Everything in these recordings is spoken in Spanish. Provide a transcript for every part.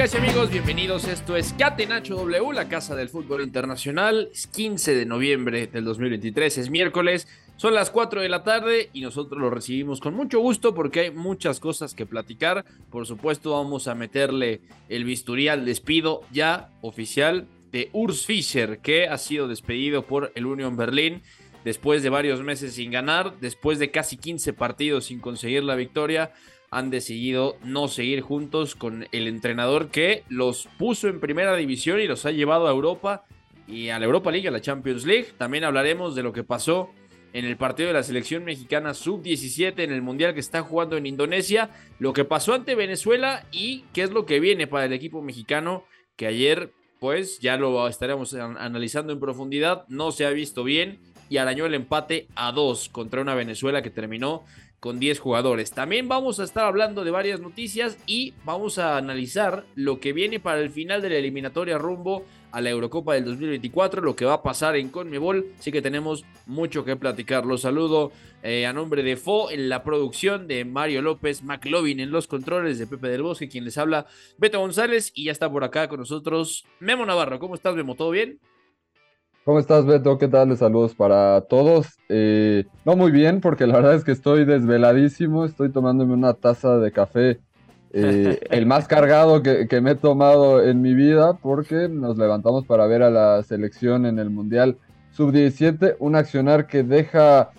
Amigas y amigos, bienvenidos. Esto es Catenacho W, la casa del fútbol internacional. Es 15 de noviembre del 2023, es miércoles, son las 4 de la tarde y nosotros lo recibimos con mucho gusto porque hay muchas cosas que platicar. Por supuesto, vamos a meterle el bisturí al despido ya oficial de Urs Fischer, que ha sido despedido por el Union Berlin después de varios meses sin ganar, después de casi 15 partidos sin conseguir la victoria han decidido no seguir juntos con el entrenador que los puso en primera división y los ha llevado a Europa y a la Europa League, a la Champions League. También hablaremos de lo que pasó en el partido de la selección mexicana sub-17 en el Mundial que está jugando en Indonesia, lo que pasó ante Venezuela y qué es lo que viene para el equipo mexicano que ayer pues ya lo estaremos an- analizando en profundidad, no se ha visto bien y arañó el empate a dos contra una Venezuela que terminó con 10 jugadores. También vamos a estar hablando de varias noticias y vamos a analizar lo que viene para el final de la eliminatoria rumbo a la Eurocopa del 2024, lo que va a pasar en Conmebol, así que tenemos mucho que platicar. Los saludo eh, a nombre de Fo en la producción de Mario López, McLovin en los controles de Pepe del Bosque, quien les habla Beto González y ya está por acá con nosotros Memo Navarro. ¿Cómo estás, Memo? ¿Todo bien? ¿Cómo estás, Beto? ¿Qué tal? Saludos para todos. Eh, no muy bien, porque la verdad es que estoy desveladísimo. Estoy tomándome una taza de café, eh, el más cargado que, que me he tomado en mi vida, porque nos levantamos para ver a la selección en el Mundial Sub-17. Un accionar que deja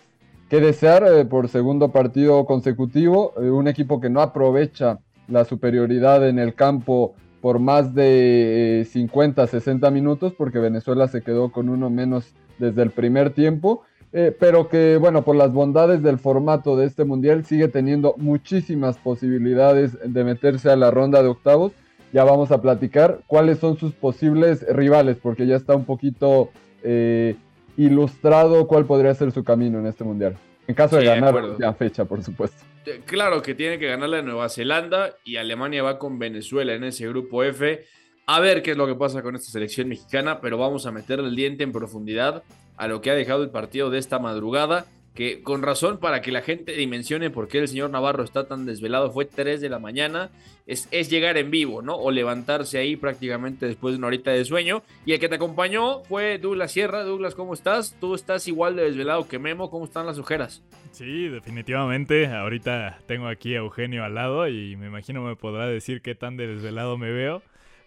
que desear eh, por segundo partido consecutivo. un equipo que no aprovecha la superioridad en el campo por más de eh, 50, 60 minutos, porque Venezuela se quedó con uno menos desde el primer tiempo, eh, pero que, bueno, por las bondades del formato de este mundial, sigue teniendo muchísimas posibilidades de meterse a la ronda de octavos. Ya vamos a platicar cuáles son sus posibles rivales, porque ya está un poquito eh, ilustrado cuál podría ser su camino en este mundial. En caso de Sí, de ganar acuerdo. la fecha, por supuesto. Claro que tiene que ganarle a Nueva Zelanda y Alemania va con Venezuela en ese grupo F. A ver qué es lo que pasa con esta selección mexicana, pero vamos a meterle el diente en profundidad a lo que ha dejado el partido de esta madrugada, que con razón para que la gente dimensione por qué el señor Navarro está tan desvelado, fue 3 de la mañana, es, es llegar en vivo, ¿no? O levantarse ahí prácticamente después de una horita de sueño. Y el que te acompañó fue Douglas Sierra. Douglas, ¿cómo estás? Tú estás igual de desvelado que Memo, ¿cómo están las ojeras? Sí, definitivamente. Ahorita tengo aquí a Eugenio al lado y me imagino me podrá decir qué tan de desvelado me veo.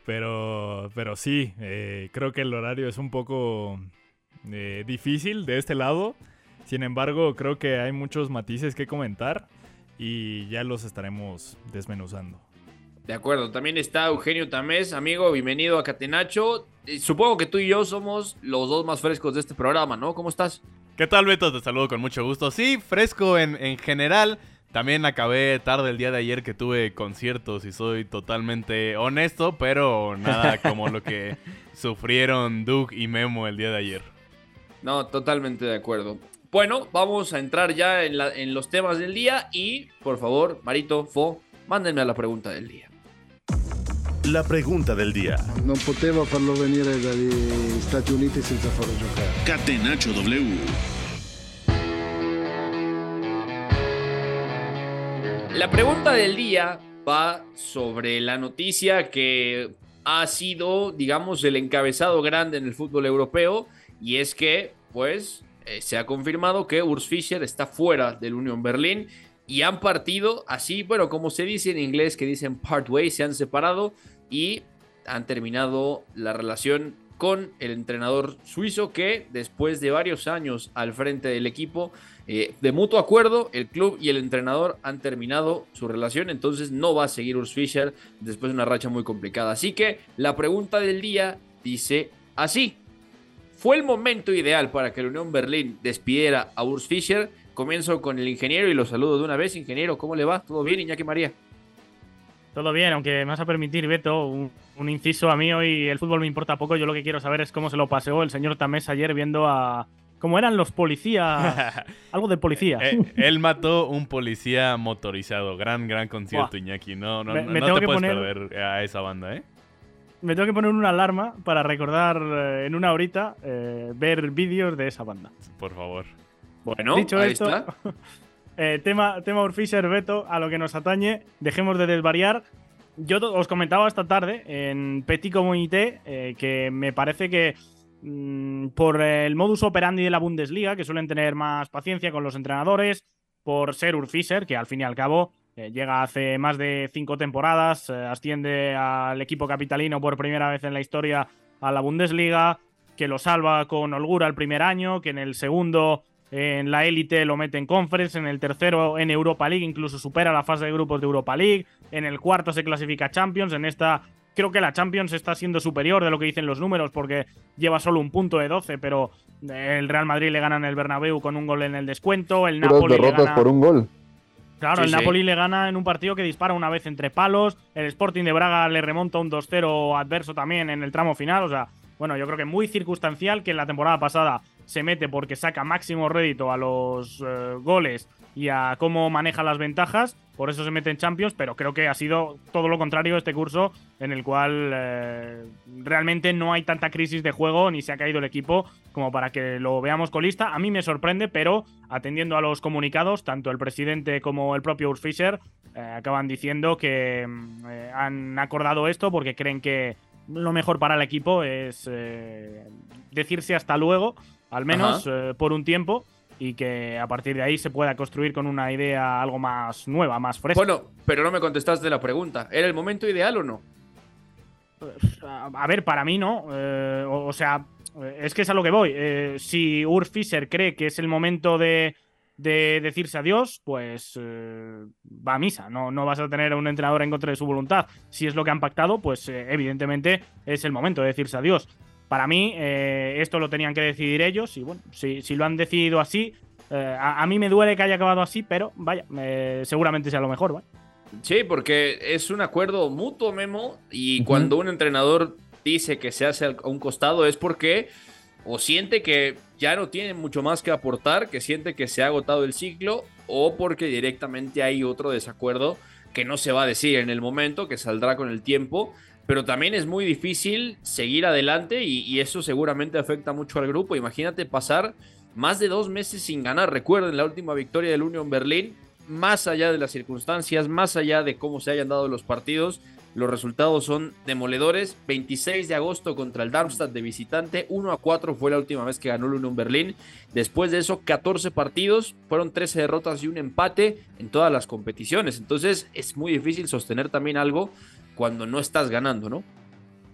Pero, pero sí, eh, creo que el horario es un poco eh, difícil de este lado. Sin embargo, creo que hay muchos matices que comentar y ya los estaremos desmenuzando. De acuerdo, también está Eugenio Tamés, amigo, bienvenido a Catenacho. Eh, Supongo que tú y yo somos los dos más frescos de este programa, ¿no? ¿Cómo estás? ¿Qué tal, Beto? Te saludo con mucho gusto. Sí, fresco en, en general. También acabé tarde el día de ayer que tuve conciertos y soy totalmente honesto, pero nada como lo que sufrieron Doug y Memo el día de ayer. No, totalmente de acuerdo. Bueno, vamos a entrar ya en, la- en los temas del día y, por favor, Marito, Fo, mándenme a la pregunta del día. La pregunta del día. Non potevo farlo venire dagli Stati Uniti senza farlo giocare. Catenacho W. La pregunta del día va sobre la noticia que ha sido, digamos, el encabezado grande en el fútbol europeo y es que, pues, eh, se ha confirmado que Urs Fischer está fuera del Union Berlin y han partido así, bueno, como se dice en inglés, que dicen part ways, se han separado y han terminado la relación con el entrenador suizo que después de varios años al frente del equipo Eh, de mutuo acuerdo, el club y el entrenador han terminado su relación, entonces no va a seguir Urs Fischer después de una racha muy complicada. Así que la pregunta del día dice así. ¿Fue el momento ideal para que la Unión Berlín despidiera a Urs Fischer? Comienzo con el ingeniero y lo saludo de una vez. Ingeniero, ¿cómo le va? ¿Todo bien, Iñaki María? Todo bien, aunque me vas a permitir, Beto, un, inciso a mí hoy el fútbol me importa poco. Yo lo que quiero saber es cómo se lo paseó el señor Tamés ayer viendo a. cómo eran los policías. algo de policía. Eh, él mató un policía motorizado. Gran, gran concierto, Iñaki. No, no, me, no tengo te que puedes poner, perder a esa banda, ¿eh? Me tengo que poner una alarma para recordar eh, en una horita eh, ver vídeos de esa banda. Por favor. Bueno, Dicho ahí esto, está. Eh, tema, tema Urfisher, Beto, a lo que nos atañe, dejemos de desvariar. Yo os comentaba esta tarde en Petit Communité eh, que me parece que mm, por el modus operandi de la Bundesliga, que suelen tener más paciencia con los entrenadores, por ser Urfischer, que al fin y al cabo eh, llega hace más de cinco temporadas, eh, asciende al equipo capitalino por primera vez en la historia a la Bundesliga, que lo salva con holgura el primer año, que en el segundo en la élite lo mete en Conference, en el tercero en Europa League, incluso supera la fase de grupos de Europa League, en el cuarto se clasifica Champions, en esta creo que la Champions está siendo superior de lo que dicen los números porque lleva solo un punto de 12, pero el Real Madrid le gana en el Bernabéu con un gol en el descuento, el Napoli le derrotas gana... por un gol. Claro, Sí, el sí. Napoli le gana en un partido que dispara una vez entre palos. El Sporting de Braga le remonta un 2-0 adverso también en el tramo final. O sea, bueno, yo creo que muy circunstancial que en la temporada pasada se mete porque saca máximo rédito a los eh, goles y a cómo maneja las ventajas. Por eso se mete en Champions, pero creo que ha sido todo lo contrario este curso en el cual eh, realmente no hay tanta crisis de juego ni se ha caído el equipo como para que lo veamos colista. A mí me sorprende, pero atendiendo a los comunicados, tanto el presidente como el propio Urs Fischer eh, acaban diciendo que mm, han acordado esto porque creen que lo mejor para el equipo es eh, decirse hasta luego, al menos eh, por un tiempo, y que a partir de ahí se pueda construir con una idea algo más nueva, más fresca. Bueno, pero no me contestaste la pregunta. ¿Era el momento ideal o no? A a ver, para mí no. Eh, o, o sea, es que es a lo que voy. Eh, si Urs Fischer cree que es el momento de, de decirse adiós, pues eh, va a misa. No, no vas a tener a un entrenador en contra de su voluntad. Si es lo que han pactado, pues eh, evidentemente es el momento de decirse adiós. Para mí, eh, esto lo tenían que decidir ellos y bueno, si, si lo han decidido así, a, a mí me duele que haya acabado así, pero vaya, seguramente sea lo mejor. ¿vale? Sí, porque es un acuerdo mutuo, Memo, y cuando un entrenador dice que se hace a un costado es porque o siente que ya no tiene mucho más que aportar, que siente que se ha agotado el ciclo, o porque directamente hay otro desacuerdo que no se va a decir en el momento, que saldrá con el tiempo, pero también es muy difícil seguir adelante y, eso seguramente afecta mucho al grupo. Imagínate pasar más de dos meses sin ganar. Recuerden la última victoria del Union Berlín, más allá de las circunstancias, más allá de cómo se hayan dado los partidos, los resultados son demoledores. 26 de agosto contra el Darmstadt de visitante, 1 a 4 fue la última vez que ganó el Union Berlín. Después de eso, 14 partidos, fueron 13 derrotas y un empate en todas las competiciones. Entonces es muy difícil sostener también algo cuando no estás ganando, ¿no?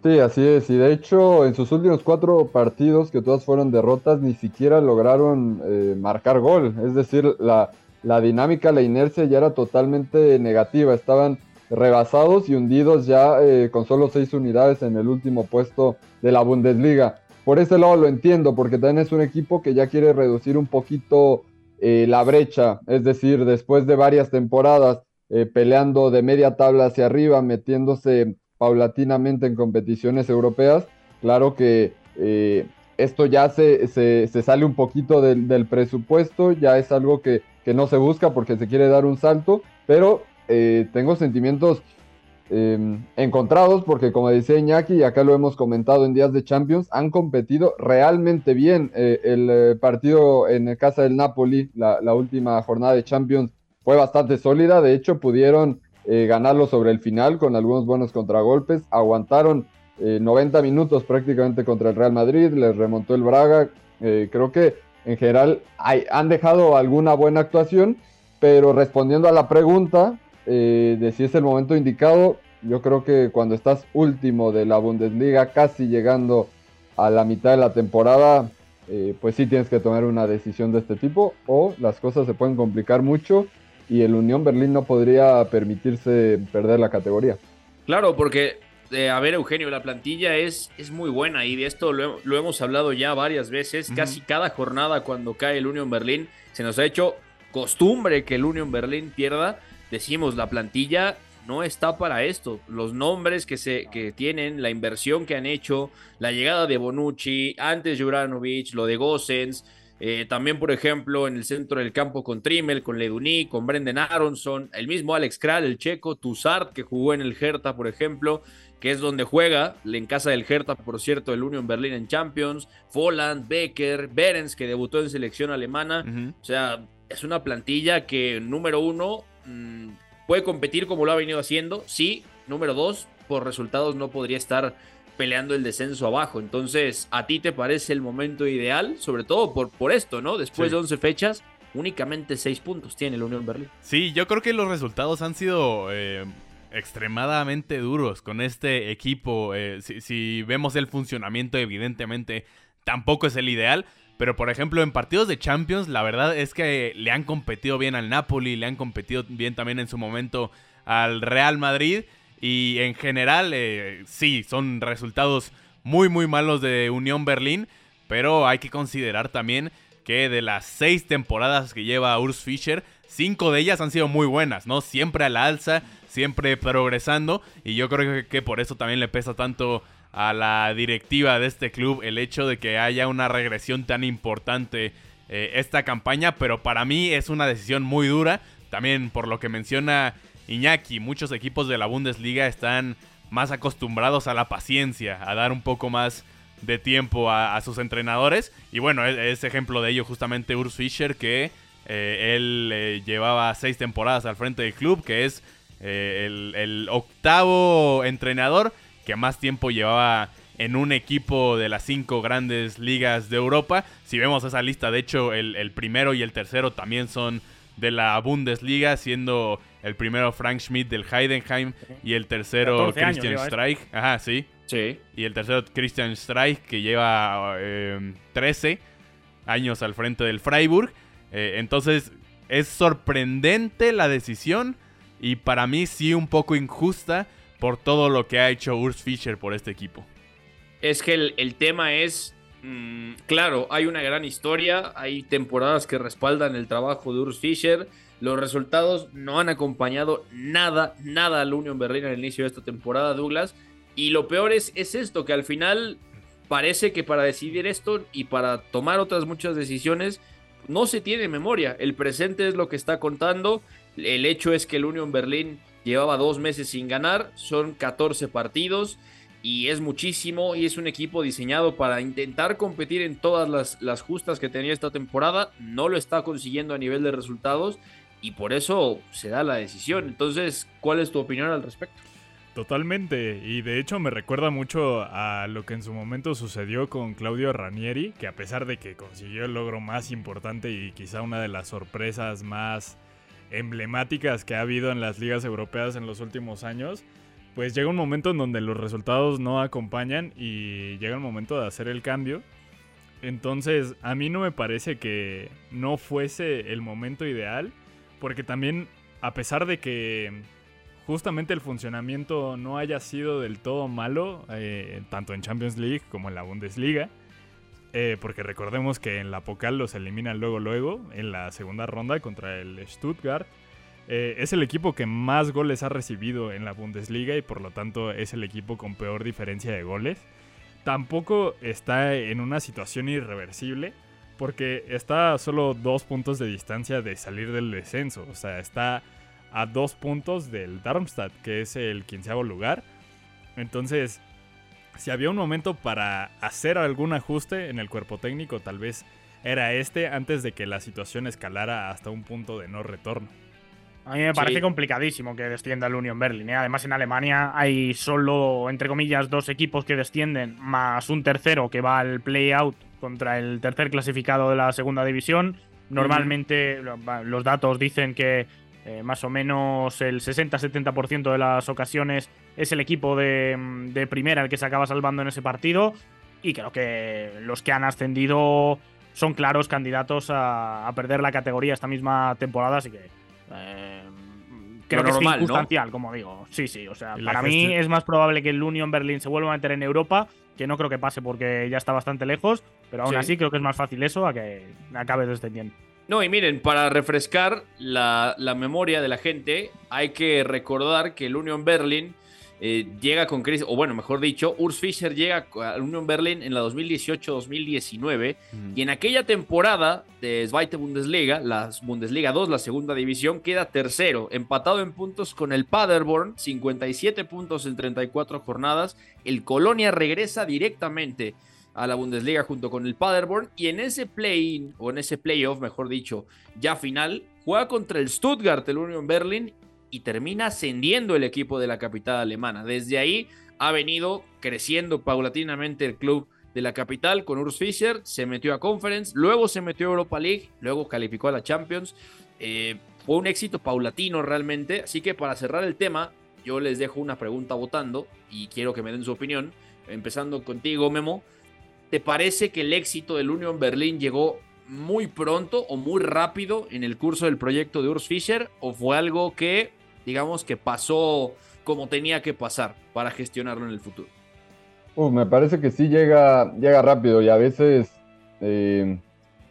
Sí, así es. Y de hecho, en sus últimos cuatro partidos, que todas fueron derrotas, ni siquiera lograron eh, marcar gol. Es decir, la, la dinámica, la inercia ya era totalmente negativa. Estaban rebasados y hundidos ya eh, con solo seis unidades en el último puesto de la Bundesliga. Por ese lado lo entiendo, porque también es un equipo que ya quiere reducir un poquito eh, la brecha. Es decir, después de varias temporadas eh, peleando de media tabla hacia arriba, metiéndose paulatinamente en competiciones europeas, claro que esto ya se, se, se, sale un poquito del, del, presupuesto, ya es algo que, que, no se busca porque se quiere dar un salto, pero eh, tengo sentimientos eh, encontrados porque como decía Iñaki, y acá lo hemos comentado en días de Champions, han competido realmente bien. Eh, el partido en casa del Napoli, la, última jornada de Champions, fue bastante sólida, de hecho pudieron eh, ganarlo sobre el final con algunos buenos contragolpes, aguantaron eh, 90 minutos prácticamente contra el Real Madrid, les remontó el Braga, eh, creo que en general han dejado alguna buena actuación, pero respondiendo a la pregunta eh, de si es el momento indicado, yo creo que cuando estás último de la Bundesliga, casi llegando a la mitad de la temporada, eh, pues sí tienes que tomar una decisión de este tipo o las cosas se pueden complicar mucho y el Unión Berlín no podría permitirse perder la categoría. Claro, porque, eh, a ver, Eugenio, la plantilla es, es muy buena y de esto lo, lo hemos hablado ya varias veces. Casi cada jornada cuando cae el Unión Berlín se nos ha hecho costumbre que el Unión Berlín pierda. Decimos, la plantilla no está para esto. Los nombres que, se, que tienen, la inversión que han hecho, la llegada de Bonucci, antes Juranovic, lo de Gossens, eh, también, por ejemplo, en el centro del campo con Trimmel, con Leduní, con Brendan Aronson, el mismo Alex Kral, el checo, Tussart, que jugó en el Hertha, por ejemplo, que es donde juega, en casa del Hertha, por cierto, el Union Berlin en Champions, Folland, Becker, Berens, que debutó en selección alemana. O sea, es una plantilla que, número uno, mm, puede competir como lo ha venido haciendo, sí. Número dos, por resultados no podría estar peleando el descenso abajo. Entonces, ¿a ti te parece el momento ideal? Sobre todo por, por esto, ¿no? Después de 11 fechas, únicamente 6 puntos tiene la Unión Berlín. Sí, yo creo que los resultados han sido eh, extremadamente duros con este equipo. Eh, si, si vemos el funcionamiento, evidentemente tampoco es el ideal. Pero por ejemplo, en partidos de Champions, la verdad es que le han competido bien al Napoli, le han competido bien también en su momento al Real Madrid. Y en general, eh, sí, son resultados muy, muy malos de Unión Berlín. Pero hay que considerar también que de las seis temporadas que lleva Urs Fischer, cinco de ellas han sido muy buenas, ¿no? Siempre a la alza, siempre progresando. Y yo creo que por eso también le pesa tanto a la directiva de este club el hecho de que haya una regresión tan importante eh, esta campaña. Pero para mí es una decisión muy dura. También por lo que menciona Iñaki, muchos equipos de la Bundesliga están más acostumbrados a la paciencia, a dar un poco más de tiempo a, sus entrenadores. Y bueno, e-, es, ejemplo de ello justamente Urs Fischer, que eh, él eh, llevaba seis temporadas al frente del club, que es el, octavo entrenador que más tiempo llevaba en un equipo de las cinco grandes ligas de Europa. Si vemos esa lista, de hecho, el, el primero y el tercero también son de la Bundesliga, siendo el primero Frank Schmidt del Heidenheim y el tercero Christian Streich. Ajá, sí. Sí. Y el tercero Christian Streich, que lleva 13 em, años al frente del Freiburg. Eh, entonces, es sorprendente la decisión y para mí sí un poco injusta por todo lo que ha hecho Urs Fischer por este equipo. Es que el, tema es Mm, claro, hay una gran historia, hay temporadas que respaldan el trabajo de Urs Fischer. Los resultados no han acompañado nada, nada al Union Berlin al inicio de esta temporada, Douglas. Y lo peor es, es esto, que al final parece que para decidir esto y para tomar otras muchas decisiones, no se tiene memoria. El presente es lo que está contando. El hecho es que el Union Berlin llevaba dos meses sin ganar, son 14 partidos y es muchísimo y es un equipo diseñado para intentar competir en todas las, las, justas que tenía esta temporada. No lo está consiguiendo a nivel de resultados y por eso se da la decisión. Entonces, ¿cuál es tu opinión al respecto? Totalmente, y de hecho me recuerda mucho a lo que en su momento sucedió con Claudio Ranieri, que a pesar de que consiguió el logro más importante y quizá una de las sorpresas más emblemáticas que ha habido en las ligas europeas en los últimos años, pues llega un momento en donde los resultados no acompañan y llega el momento de hacer el cambio. Entonces, a mí no me parece que no fuese el momento ideal, porque también, a pesar de que justamente el funcionamiento no haya sido del todo malo, eh, tanto en Champions League como en la Bundesliga, eh, porque recordemos que en la Pocal los eliminan luego, luego, en la segunda ronda contra el Stuttgart. Eh, es el equipo que más goles ha recibido en la Bundesliga y por lo tanto es el equipo con peor diferencia de goles. Tampoco está en una situación irreversible porque está a solo dos puntos de distancia de salir del descenso. O sea, está a dos puntos del Darmstadt, que es el quinceavo lugar. Entonces, si había un momento para hacer algún ajuste en el cuerpo técnico, tal vez era este antes de que la situación escalara hasta un punto de no retorno. A mí me parece complicadísimo que descienda el Union Berlin. ¿eh? Además, en Alemania hay solo, entre comillas, dos equipos que descienden, más un tercero que va al play-out contra el tercer clasificado de la segunda división. Normalmente los datos dicen que eh, más o menos el 60-70% de las ocasiones es el equipo de, de, primera el que se acaba salvando en ese partido. y creo que los que han ascendido son claros candidatos a, perder la categoría esta misma temporada, así que eh, creo que es circunstancial, como digo. Sí, sí, o sea, para mí es más probable que el Union Berlin se vuelva a meter en Europa, que no creo que pase porque ya está bastante lejos, pero aún así creo que es más fácil eso a que acabe descendiendo. No, y miren, para refrescar la, la memoria de la gente, hay que recordar que el Union Berlin eh, llega con crisis, o bueno, mejor dicho, Urs Fischer llega al Union Berlin en la 2018-2019 y en aquella temporada de Zweite Bundesliga, la Bundesliga 2, la segunda división, queda tercero, empatado en puntos con el Paderborn, 57 puntos en 34 jornadas. El Colonia regresa directamente a la Bundesliga junto con el Paderborn y en ese play o en ese playoff, mejor dicho, ya final, juega contra el Stuttgart, el Union Berlin y termina ascendiendo el equipo de la capital alemana. Desde ahí ha venido creciendo paulatinamente el club de la capital con Urs Fischer, se metió a Conference, luego se metió a Europa League, luego calificó a la Champions. Eh, fue un éxito paulatino realmente, así que para cerrar el tema, yo les dejo una pregunta votando y quiero que me den su opinión, empezando contigo Memo. ¿Te parece que el éxito del Union Berlin llegó muy pronto o muy rápido en el curso del proyecto de Urs Fischer o fue algo que digamos que pasó como tenía que pasar para gestionarlo en el futuro. me parece que sí llega, llega rápido y a veces eh,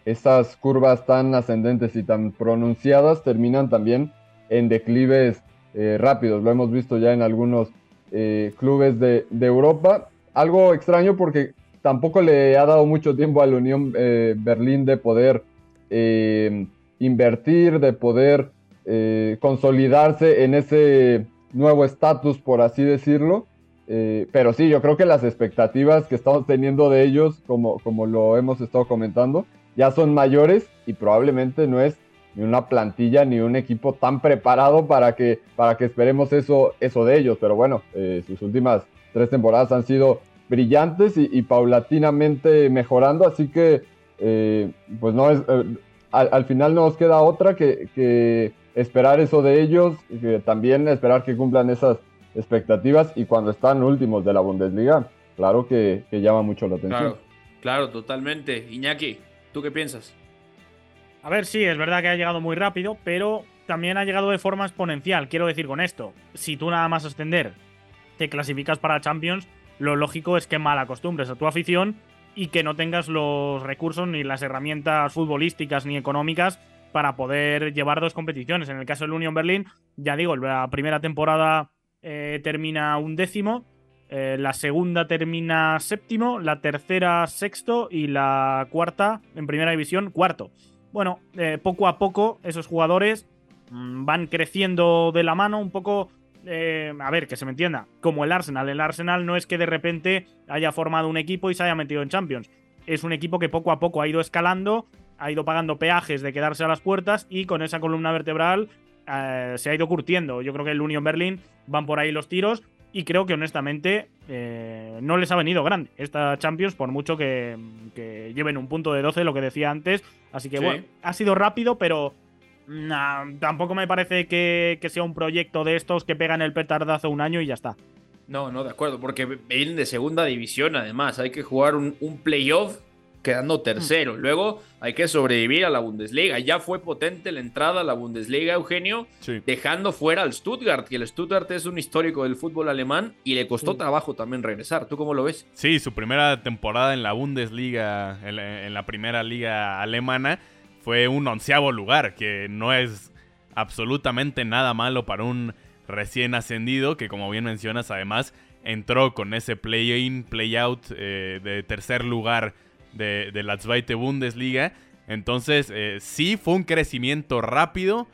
estas curvas tan ascendentes y tan pronunciadas terminan también en declives eh, rápidos. Lo hemos visto ya en algunos eh, clubes de, Europa. Algo extraño porque tampoco le ha dado mucho tiempo a la Unión Berlín de poder invertir, de poder eh, consolidarse en ese nuevo estatus, por así decirlo. Eh, pero sí, yo creo que las expectativas que estamos teniendo de ellos, como, como lo hemos estado comentando, ya son mayores y probablemente no es ni una plantilla ni un equipo tan preparado para que, para que esperemos eso, eso de ellos. Pero bueno, eh, sus últimas tres temporadas han sido brillantes y, paulatinamente mejorando, así que pues no es, al, final no nos queda otra que, que esperar eso de ellos, y también esperar que cumplan esas expectativas y cuando están últimos de la Bundesliga, claro que, llama mucho la atención. Claro, claro, totalmente. Iñaki, ¿tú qué piensas? A ver, sí, es verdad que ha llegado muy rápido, pero también ha llegado de forma exponencial. Quiero decir con esto, si tú nada más ascender te clasificas para Champions, lo lógico es que mal acostumbres a tu afición y que no tengas los recursos ni las herramientas futbolísticas ni económicas para poder llevar dos competiciones. En el caso del Union Berlin, ya digo, la primera temporada eh, termina un décimo, eh, la segunda termina séptimo, la tercera sexto y la cuarta en primera división cuarto. Bueno, eh, poco a poco esos jugadores mm, van creciendo de la mano un poco... a ver, que se me entienda, como el Arsenal. El Arsenal no es que de repente haya formado un equipo y se haya metido en Champions. Es un equipo que poco a poco ha ido escalando ha ido pagando peajes de quedarse a las puertas y con esa columna vertebral eh, se ha ido curtiendo. Yo creo que el Union Berlin van por ahí los tiros y creo que honestamente eh, no les ha venido grande esta Champions por mucho que, lleven un punto de 12, lo que decía antes. Así que bueno, ha sido rápido, pero tampoco me parece que, sea un proyecto de estos que pegan el petardazo un año y ya está. No, no, de acuerdo, porque vienen de segunda división además. Hay que jugar un, un playoff quedando tercero. Luego hay que sobrevivir a la Bundesliga. Ya fue potente la entrada a la Bundesliga, Eugenio, dejando fuera al Stuttgart, que el Stuttgart es un histórico del fútbol alemán y le costó trabajo también regresar. ¿Tú cómo lo ves? Sí, su primera temporada en la Bundesliga, en la, primera liga alemana, fue un onceavo lugar, que no es absolutamente nada malo para un recién ascendido, que como bien mencionas, además entró con ese play-in, play-out eh, de tercer lugar de, la Zweite Bundesliga. Entonces, eh, sí fue un crecimiento rápido.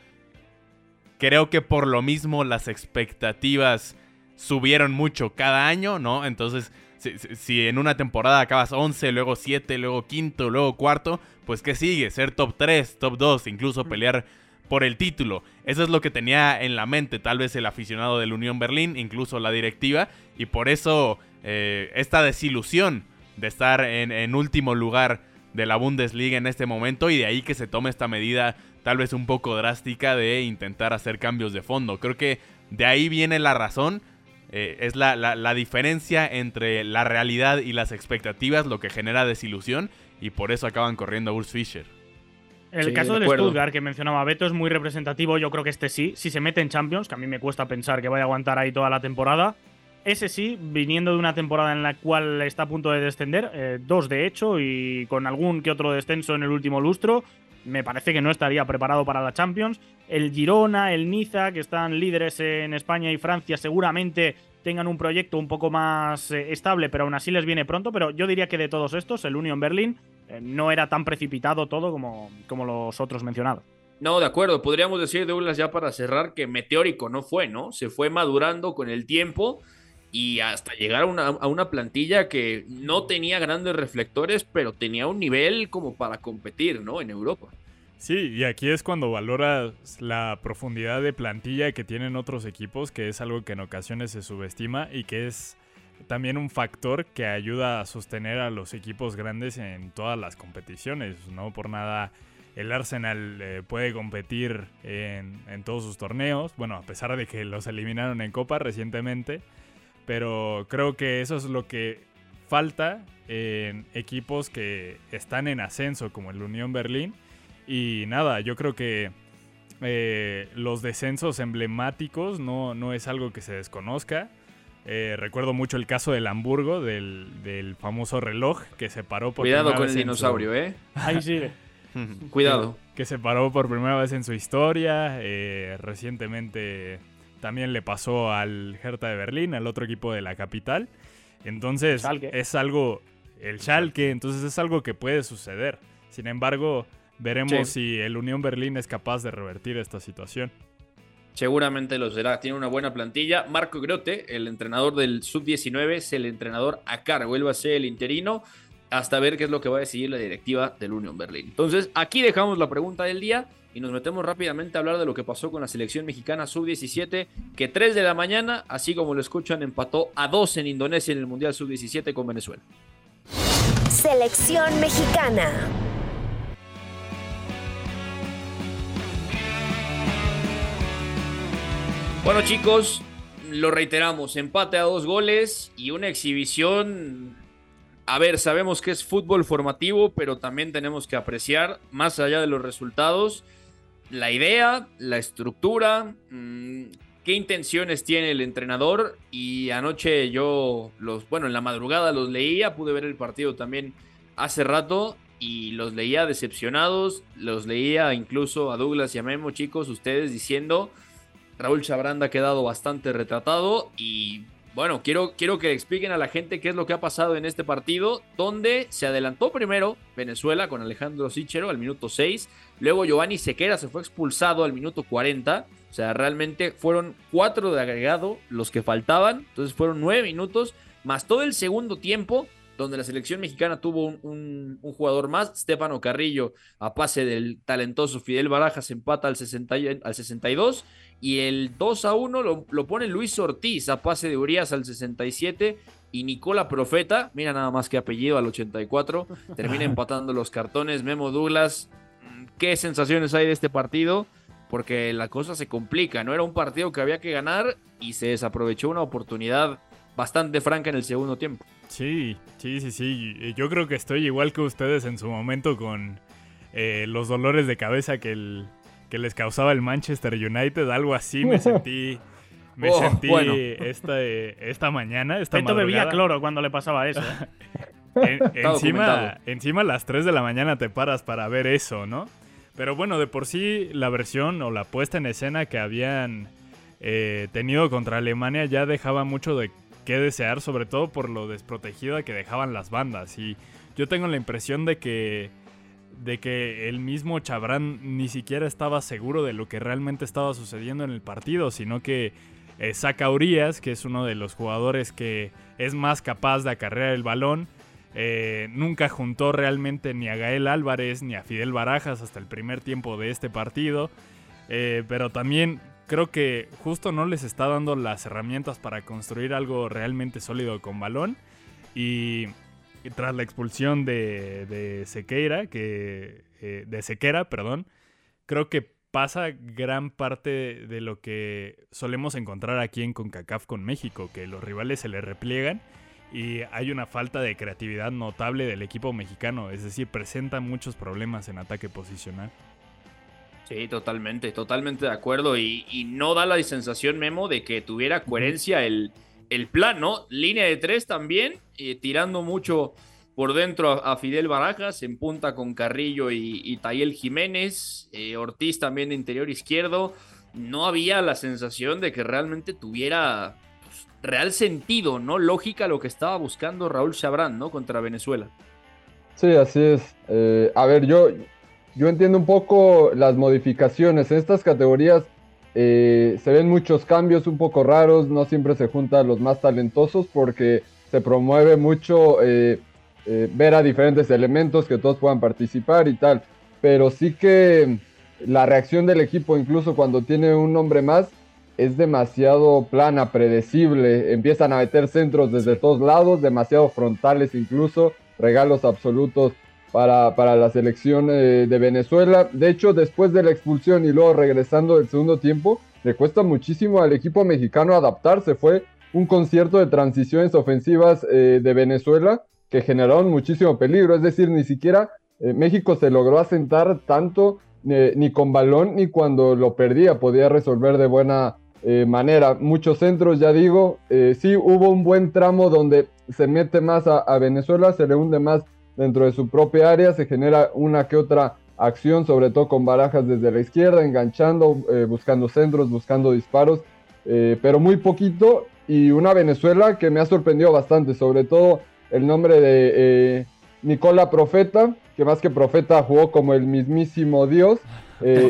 Creo que por lo mismo las expectativas subieron mucho cada año, ¿no? Entonces, si, en una temporada acabas 11, luego 7, luego quinto, luego cuarto, pues ¿qué sigue? Ser top 3, top 2, incluso pelear por el título. Eso es lo que tenía en la mente tal vez el aficionado del Unión Berlín, incluso la directiva, y por eso eh, esta desilusión de estar en, último lugar de la Bundesliga en este momento y de ahí que se tome esta medida tal vez un poco drástica de intentar hacer cambios de fondo. Creo que de ahí viene la razón. Eh, es la, la, la diferencia entre la realidad y las expectativas lo que genera desilusión y por eso acaban corriendo a Urs Fischer. El Sí, caso de del acuerdo. Stuttgart que mencionaba Beto es muy representativo. Yo creo que este sí. Si se mete en Champions, que a mí me cuesta pensar que vaya a aguantar ahí toda la temporada. Ese sí, viniendo de una temporada en la cual está a punto de descender, eh, dos de hecho, y con algún que otro descenso en el último lustro, me parece que no estaría preparado para la Champions. El Girona, el Niza, que están líderes en España y Francia, seguramente tengan un proyecto un poco más eh, estable, pero aún así les viene pronto. Pero yo diría que de todos estos, el Union Berlin eh, no era tan precipitado todo como, como los otros mencionados. No, de acuerdo. Podríamos decir, Douglas, ya para cerrar, que meteórico no fue, ¿no? Se fue madurando con el tiempo y hasta llegar a una, a una plantilla que no tenía grandes reflectores, pero tenía un nivel como para competir, ¿no? En Europa. Sí, y aquí es cuando valoras la profundidad de plantilla que tienen otros equipos, que es algo que en ocasiones se subestima y que es también un factor que ayuda a sostener a los equipos grandes en todas las competiciones. No por nada el Arsenal eh, puede competir en, en todos sus torneos, bueno, a pesar de que los eliminaron en Copa recientemente, pero creo que eso es lo que falta en equipos que están en ascenso como el Unión Berlín. Y nada, yo creo que eh, los descensos emblemáticos no, no es algo que se desconozca. Eh, recuerdo mucho el caso del Hamburgo, del, del famoso reloj que se paró por Cuidado primera con vez el su- dinosaurio, ¿eh? Ahí sigue. Cuidado. que se paró por primera vez en su historia. eh, recientemente también le pasó al Hertha de Berlín, al otro equipo de la capital. Entonces Schalke. es algo, el Schalke, entonces es algo que puede suceder. Sin embargo, veremos si el Unión Berlín es capaz de revertir esta situación. Seguramente lo será. Tiene una buena plantilla. Marco Grote, el entrenador del Sub-19, es el entrenador a cargo. Él va a ser el interino hasta ver qué es lo que va a decidir la directiva del Union Berlin. Entonces, aquí dejamos la pregunta del día y nos metemos rápidamente a hablar de lo que pasó con la selección mexicana Sub-17, que 3 de la mañana, así como lo escuchan, empató a 2 en Indonesia en el Mundial Sub-17 con Venezuela. Selección mexicana. Bueno chicos, lo reiteramos, empate a dos goles y una exhibición... A ver, sabemos que es fútbol formativo, pero también tenemos que apreciar, más allá de los resultados, la idea, la estructura, mmm, qué intenciones tiene el entrenador. Y anoche yo, los, bueno, en la madrugada los leía, pude ver el partido también hace rato y los leía decepcionados, los leía incluso a Douglas y a Memo, chicos, ustedes diciendo... Raúl Chabranda ha quedado bastante retratado y bueno, quiero, quiero que expliquen a la gente qué es lo que ha pasado en este partido, donde se adelantó primero Venezuela con Alejandro Sichero al minuto 6, luego Giovanni Sequera se fue expulsado al minuto 40, o sea, realmente fueron cuatro de agregado los que faltaban, entonces fueron nueve minutos, más todo el segundo tiempo, donde la selección mexicana tuvo un, un, un, jugador más, Stefano Carrillo, a pase del talentoso Fidel Barajas, empata al, 60, al 62, y el 2 a 1 lo, lo, pone Luis Ortiz a pase de Urias al 67, y Nicola Profeta, mira nada más que apellido al 84, termina empatando los cartones. Memo Douglas, ¿qué sensaciones hay de este partido? Porque la cosa se complica, no era un partido que había que ganar y se desaprovechó una oportunidad bastante franca en el segundo tiempo. Sí, sí, sí, sí. Yo creo que estoy igual que ustedes en su momento con eh, los dolores de cabeza que, el, que les causaba el Manchester United. Algo así me sentí. Me Oh, sentí bueno. esta, esta mañana. Esta Beto bebía cloro cuando le pasaba eso. ¿eh? En- encima, encima a las 3 de la mañana te paras para ver eso, ¿no? Pero bueno, de por sí la versión o la puesta en escena que habían eh, tenido contra Alemania ya dejaba mucho de qué desear, sobre todo por lo desprotegida que dejaban las bandas. Y yo tengo la impresión de que de que el mismo Chabrán ni siquiera estaba seguro de lo que realmente estaba sucediendo en el partido, sino que eh, saca Urias, que es uno de los jugadores que es más capaz de acarrear el balón. eh, nunca juntó realmente ni a Gael Álvarez ni a Fidel Barajas hasta el primer tiempo de este partido. Eh, pero también creo que justo no les está dando las herramientas para construir algo realmente sólido con balón. Y, tras la expulsión de, de Sequeira, que, eh, de Sequera, perdón, creo que pasa gran parte de lo que solemos encontrar aquí en CONCACAF con México, que los rivales se le repliegan y hay una falta de creatividad notable del equipo mexicano, es decir, presenta muchos problemas en ataque posicional. Sí, totalmente, totalmente de acuerdo y, no da la sensación, Memo, de que tuviera coherencia el, el plan, ¿no? Línea de tres también, eh, tirando mucho por dentro a, Fidel Barajas, en punta con Carrillo y, Tayel Jiménez, eh, Ortiz también de interior izquierdo. No había la sensación de que realmente tuviera pues, real sentido, ¿no? Lógica lo que estaba buscando Raúl Chabrán, ¿no? Contra Venezuela. Sí, así es. Eh, a ver, yo, yo entiendo un poco las modificaciones. En estas categorías eh, se ven muchos cambios un poco raros, no siempre se juntan los más talentosos porque se promueve mucho eh, ver a diferentes elementos que todos puedan participar y tal. Pero sí que la reacción del equipo, incluso cuando tiene un nombre más, es demasiado plana, predecible. Empiezan a meter centros desde todos lados, demasiado frontales incluso, regalos absolutos para, para la selección eh, de Venezuela. De hecho, después de la expulsión y luego regresando del segundo tiempo, le cuesta muchísimo al equipo mexicano adaptarse. Fue un concierto de transiciones ofensivas eh, de Venezuela que generaron muchísimo peligro. Es decir, ni siquiera eh, México se logró asentar tanto eh, ni con balón ni cuando lo perdía podía resolver de buena manera. Muchos centros, ya digo, sí hubo un buen tramo donde se mete más a, a, Venezuela, se le hunde más dentro de su propia área, se genera una que otra acción, sobre todo con barajas desde la izquierda, enganchando, buscando centros, buscando disparos, pero muy poquito y una Venezuela que me ha sorprendido bastante, sobre todo el nombre de eh, Nicola Profeta, que más que profeta jugó como el mismísimo Dios. Eh,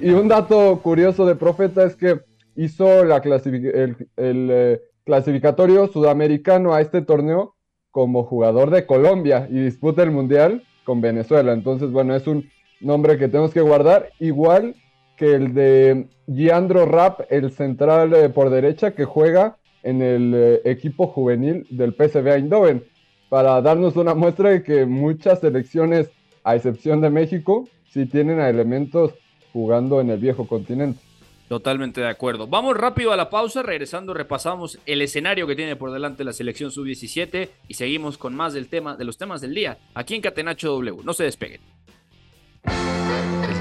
y, un dato curioso de Profeta es que hizo la el, eh, clasificatorio sudamericano a este torneo como jugador de Colombia y disputa el Mundial con Venezuela. Entonces, bueno, es un nombre que tenemos que guardar, igual que el de Giandro Rap, el central por derecha, que juega en el eh, equipo juvenil del PSV Eindhoven, para darnos una muestra de que muchas selecciones, a excepción de México, sí tienen a elementos jugando en el viejo continente. Totalmente de acuerdo. Vamos rápido a la pausa, regresando repasamos el escenario que tiene por delante la selección sub-17 y seguimos con más del tema de los temas del día aquí en Catenacho W. No se despeguen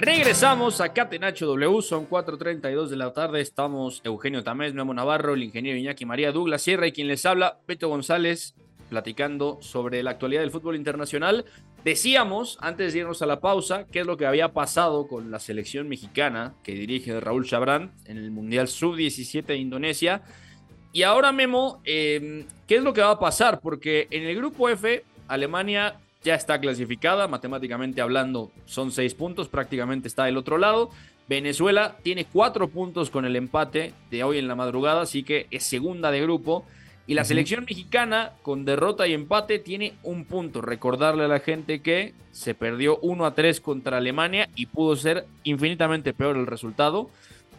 Regresamos a Catenacho W, son 4.32 de la tarde, estamos Eugenio Tamés, Memo Navarro, el ingeniero Iñaki María Douglas Sierra y quien les habla, Beto González, platicando sobre la actualidad del fútbol internacional. Decíamos, antes de irnos a la pausa, qué es lo que había pasado con la selección mexicana que dirige Raúl Chabrán en el Mundial Sub-17 de Indonesia. Y ahora, Memo, eh, ¿qué es lo que va a pasar? Porque en el grupo F, Alemania ya está clasificada, matemáticamente hablando son seis puntos, prácticamente está del otro lado. Venezuela tiene cuatro puntos con el empate de hoy en la madrugada, así que es segunda de grupo. Y la selección mexicana, con derrota y empate, tiene un punto. Recordarle a la gente que se perdió 1 a 3 contra Alemania y pudo ser infinitamente peor el resultado.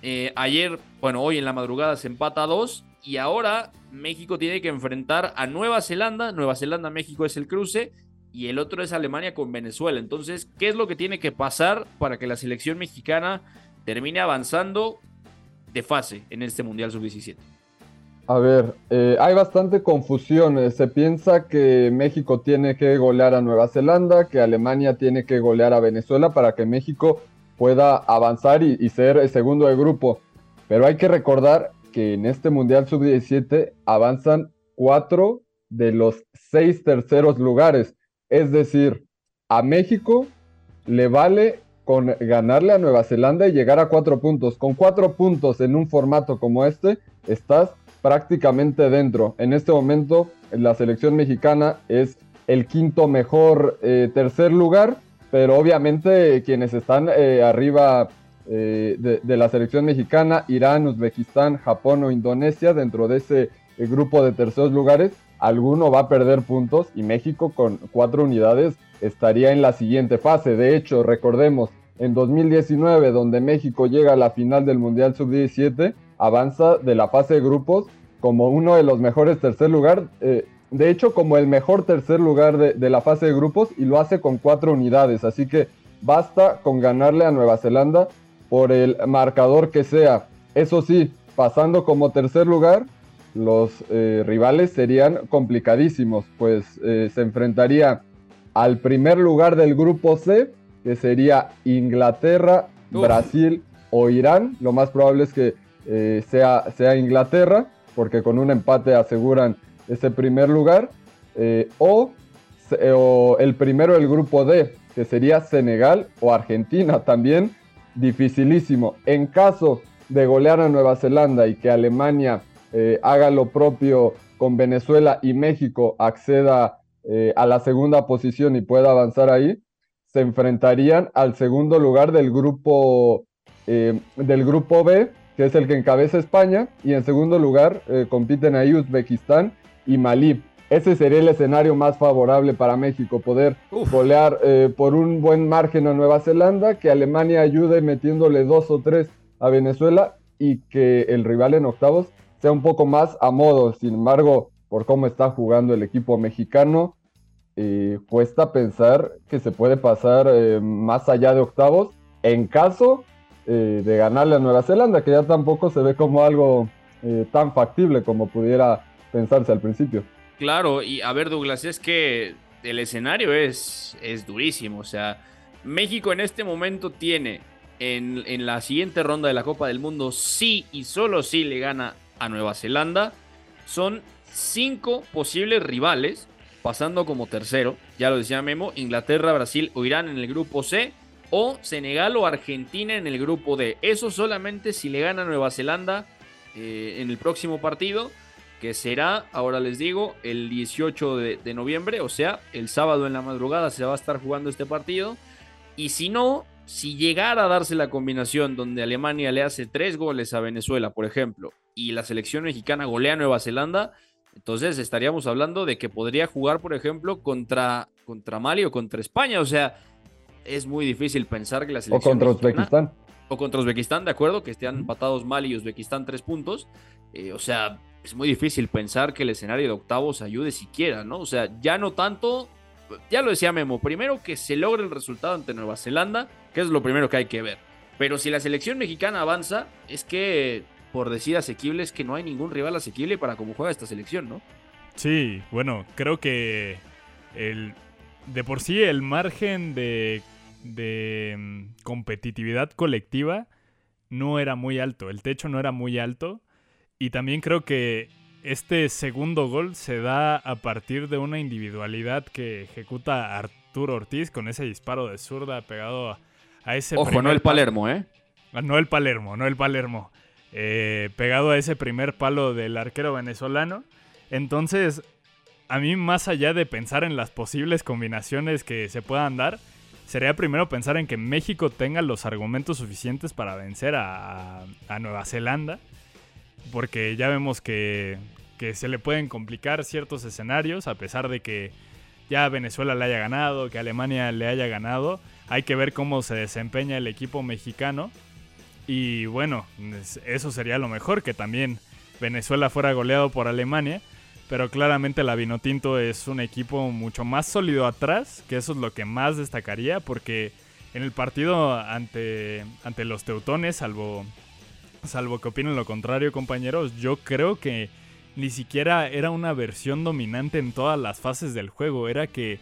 Eh, ayer, bueno, hoy en la madrugada se empata a 2 y ahora México tiene que enfrentar a Nueva Zelanda. Nueva Zelanda-México es el cruce y el otro es Alemania con Venezuela. Entonces, ¿qué es lo que tiene que pasar para que la selección mexicana termine avanzando de fase en este Mundial Sub-17? A ver, eh, hay bastante confusión. Se piensa que México tiene que golear a Nueva Zelanda, que Alemania tiene que golear a Venezuela para que México pueda avanzar y, y ser el segundo de grupo. Pero hay que recordar que en este Mundial Sub-17 avanzan cuatro de los seis terceros lugares. Es decir, a México le vale con ganarle a Nueva Zelanda y llegar a cuatro puntos. Con cuatro puntos en un formato como este, estás prácticamente dentro. En este momento, la selección mexicana es el quinto mejor eh, tercer lugar, pero obviamente quienes están eh, arriba eh, de, la selección mexicana, Irán, Uzbekistán, Japón o Indonesia, dentro de ese grupo de terceros lugares, alguno va a perder puntos y México con cuatro unidades estaría en la siguiente fase. De hecho, recordemos, en 2019, donde México llega a la final del Mundial Sub-17, avanza de la fase de grupos como uno de los mejores tercer lugar, eh, de hecho como el mejor tercer lugar de, la fase de grupos y lo hace con cuatro unidades, así que basta con ganarle a Nueva Zelanda por el marcador que sea. Eso sí, pasando como tercer lugar, los eh, rivales serían complicadísimos, pues eh, se enfrentaría al primer lugar del grupo C, que sería Inglaterra, Brasil o Irán. Lo más probable es que sea, sea Inglaterra porque con un empate aseguran ese primer lugar, eh, o, o, el primero del grupo D, que sería Senegal o Argentina, también dificilísimo. En caso de golear a Nueva Zelanda y que Alemania eh, haga lo propio con Venezuela y México acceda eh, a la segunda posición y pueda avanzar ahí, se enfrentarían al segundo lugar del grupo, del grupo B, que es el que encabeza España, y en segundo lugar eh, compiten ahí Uzbekistán y Malí. Ese sería el escenario más favorable para México, poder golear eh, por un buen margen a Nueva Zelanda, que Alemania ayude metiéndole dos o tres a Venezuela y que el rival en octavos sea un poco más a modo. Sin embargo, por cómo está jugando el equipo mexicano, eh, cuesta pensar que se puede pasar más allá de octavos en caso eh, de ganarle a Nueva Zelanda, que ya tampoco se ve como algo eh, tan factible como pudiera pensarse al principio. Claro, y a ver Douglas, es que el escenario es, es durísimo, o sea, México en este momento tiene en, en la siguiente ronda de la Copa del Mundo, sí y solo si le gana a Nueva Zelanda, son cinco posibles rivales, pasando como tercero, ya lo decía Memo, Inglaterra, Brasil o Irán en el grupo C, o Senegal o Argentina en el grupo D. Eso solamente si le gana Nueva Zelanda eh, en el próximo partido, que será, ahora les digo, el 18 de, noviembre, o sea, el sábado en la madrugada se va a estar jugando este partido. Y si no, si llegara a darse la combinación donde Alemania le hace tres goles a Venezuela, por ejemplo, y la selección mexicana golea a Nueva Zelanda, entonces estaríamos hablando de que podría jugar, por ejemplo, contra, contra Mali o contra España. O sea, es muy difícil pensar que la selección. O contra Uzbekistán. O contra Uzbekistán, de acuerdo, que estén empatados Mali y Uzbekistán tres puntos. Eh, o sea, es muy difícil pensar que el escenario de octavos ayude siquiera, ¿no? O sea, ya no tanto. Ya lo decía Memo, primero que se logre el resultado ante Nueva Zelanda, que es lo primero que hay que ver. Pero si la selección mexicana avanza, es que, por decir asequible, es que no hay ningún rival asequible para cómo juega esta selección, ¿no? Sí, bueno, creo que el, de por sí el margen de de mm, competitividad colectiva no era muy alto, el techo no era muy alto y también creo que este segundo gol se da a partir de una individualidad que ejecuta Arturo Ortiz con ese disparo de zurda pegado a, ese... Ojo, no el Palermo, ¿eh? Ah, no el Palermo, no el Palermo. Eh, pegado a ese primer palo del arquero venezolano. Entonces, a mí más allá de pensar en las posibles combinaciones que se puedan dar, sería primero pensar en que México tenga los argumentos suficientes para vencer a, Nueva Zelanda, porque ya vemos que, se le pueden complicar ciertos escenarios, a pesar de que ya Venezuela le haya ganado, que Alemania le haya ganado, hay que ver cómo se desempeña el equipo mexicano. Y bueno, eso sería lo mejor, que también Venezuela fuera goleado por Alemania pero claramente la Vinotinto es un equipo mucho más sólido atrás, que eso es lo que más destacaría, porque en el partido ante, ante los teutones, salvo, salvo que opinen lo contrario, compañeros, yo creo que ni siquiera era una versión dominante en todas las fases del juego, era que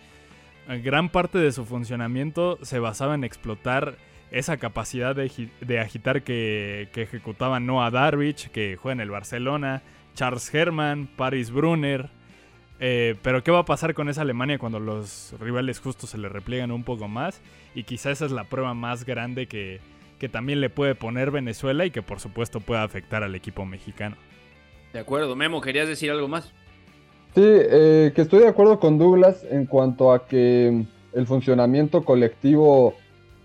gran parte de su funcionamiento se basaba en explotar esa capacidad de, agitar que, que ejecutaba Noah Darwich, que juega en el Barcelona, Charles Herman, Paris Brunner. Eh, pero ¿qué va a pasar con esa Alemania cuando los rivales justos se le repliegan un poco más? Y quizá esa es la prueba más grande que, que también le puede poner Venezuela y que por supuesto puede afectar al equipo mexicano. De acuerdo, Memo, ¿querías decir algo más? Sí, eh, que estoy de acuerdo con Douglas en cuanto a que el funcionamiento colectivo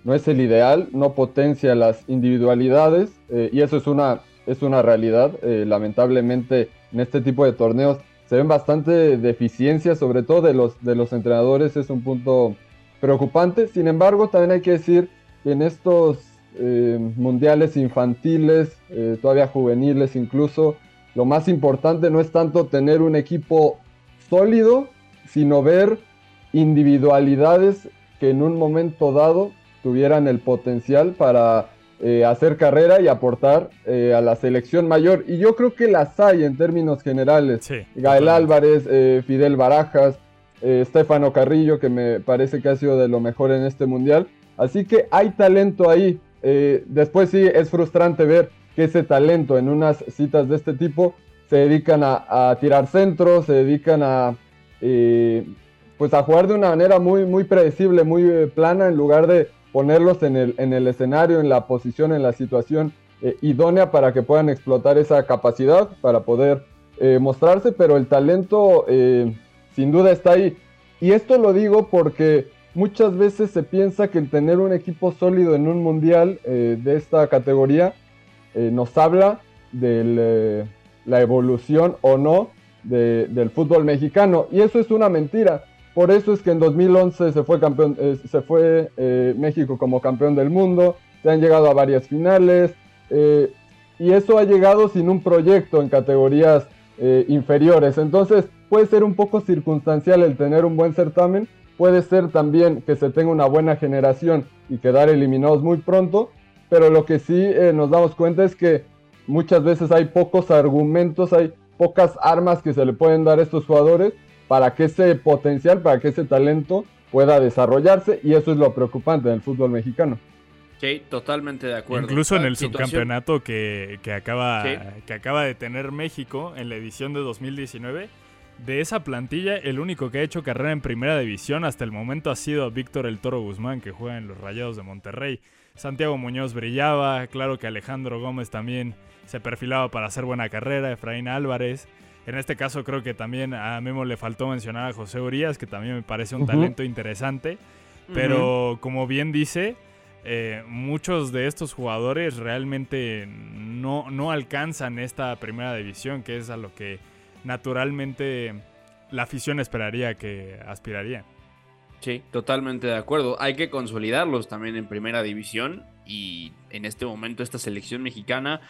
no es el ideal, no potencia las individualidades eh, y eso es una, es una realidad. Eh, lamentablemente en este tipo de torneos se ven bastante deficiencias, sobre todo de los, de los entrenadores, es un punto preocupante. Sin embargo, también hay que decir que en estos eh, mundiales infantiles, todavía juveniles incluso, lo más importante no es tanto tener un equipo sólido, sino ver individualidades que en un momento dado tuvieran el potencial para eh, hacer carrera y aportar eh, a la selección mayor. Y yo creo que las hay en términos generales. Gael Álvarez, eh, Fidel Barajas, Estefano Carrillo, que me parece que ha sido de lo mejor en este mundial. Así que hay talento ahí. después sí es frustrante ver que ese talento en unas citas de este tipo se dedican a, a tirar centros, se dedican a pues a jugar de una manera muy, muy predecible, muy plana, en lugar de ponerlos en el, en el escenario, en la posición, en la situación eh, idónea para que puedan explotar esa capacidad, para poder eh, mostrarse, pero el talento eh, sin duda está ahí. Y esto lo digo porque muchas veces se piensa que el tener un equipo sólido en un mundial de esta categoría nos habla de la evolución o no del fútbol mexicano. Y eso es una mentira. Por eso es que en 2011 se fue, eh, eh, México como campeón del mundo, se han llegado a varias finales eh, y eso ha llegado sin un proyecto en categorías inferiores. Entonces puede ser un poco circunstancial el tener un buen certamen, puede ser también que se tenga una buena generación y quedar eliminados muy pronto, pero lo que sí nos damos cuenta es que muchas veces hay pocos argumentos, hay pocas armas que se le pueden dar a estos jugadores para que ese potencial, para que ese talento pueda desarrollarse y eso es lo preocupante del fútbol mexicano. Sí, totalmente de acuerdo. Incluso en el subcampeonato que, acaba, que acaba de tener México en la edición de 2019, de esa plantilla el único que ha hecho carrera en primera división hasta el momento ha sido Víctor El Toro Guzmán, que juega en los Rayados de Monterrey. Santiago Muñoz brillaba, claro que Alejandro Gómez también se perfilaba para hacer buena carrera, Efraín Álvarez. En este caso creo que también a Memo le faltó mencionar a José Urias, que también me parece un talento interesante. Pero como bien dice, eh, muchos de estos jugadores realmente no, no alcanzan esta primera división, que es a lo que naturalmente la afición esperaría que aspiraría. Sí, totalmente de acuerdo. Hay que consolidarlos también en primera división y en este momento esta selección mexicana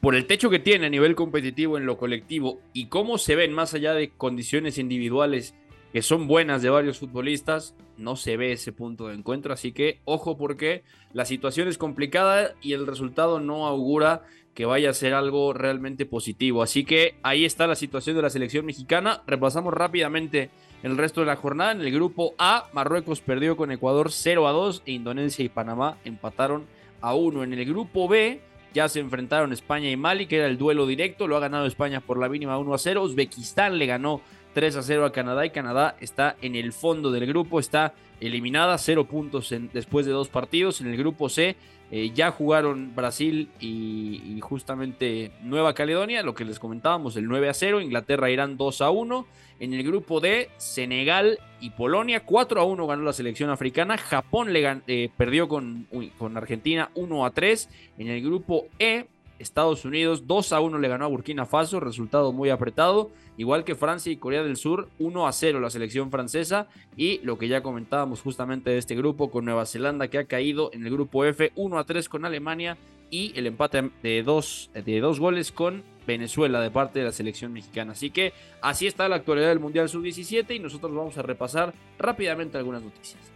por el techo que tiene a nivel competitivo en lo colectivo y cómo se ven más allá de condiciones individuales que son buenas de varios futbolistas, no se ve ese punto de encuentro. Así que ojo porque la situación es complicada y el resultado no augura que vaya a ser algo realmente positivo. Así que ahí está la situación de la selección mexicana. Repasamos rápidamente el resto de la jornada. En el grupo A, Marruecos perdió con Ecuador 0 a 2 e Indonesia y Panamá empataron a 1. En el grupo B, ya se enfrentaron España y Mali, que era el duelo directo. Lo ha ganado España por la mínima 1 a 0. Uzbekistán le ganó 3 a 0 a Canadá y Canadá está en el fondo del grupo, está eliminada, 0 puntos después de dos partidos. En el grupo C eh, ya jugaron Brasil y, justamente Nueva Caledonia, lo que les comentábamos, el 9 a 0. Inglaterra irán 2 a 1. En el grupo D, Senegal y Polonia, 4 a 1 ganó la selección africana. Japón eh, perdió con, con Argentina 1 a 3. En el grupo E, Estados Unidos 2 a 1 le ganó a Burkina Faso, resultado muy apretado, igual que Francia y Corea del Sur 1 a 0 la selección francesa y lo que ya comentábamos justamente de este grupo con Nueva Zelanda que ha caído en el grupo F 1 a 3 con Alemania y el empate de dos, de dos goles con Venezuela de parte de la selección mexicana. Así que así está la actualidad del Mundial Sub-17 y nosotros vamos a repasar rápidamente algunas noticias.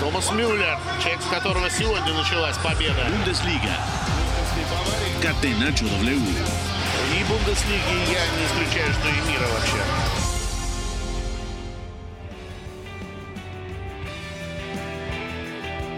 Томас Мюллер, человек, с которого сегодня началась победа. Бундеслига. Catenacho W. И Бундеслиги я не исключаю, что и мира вообще.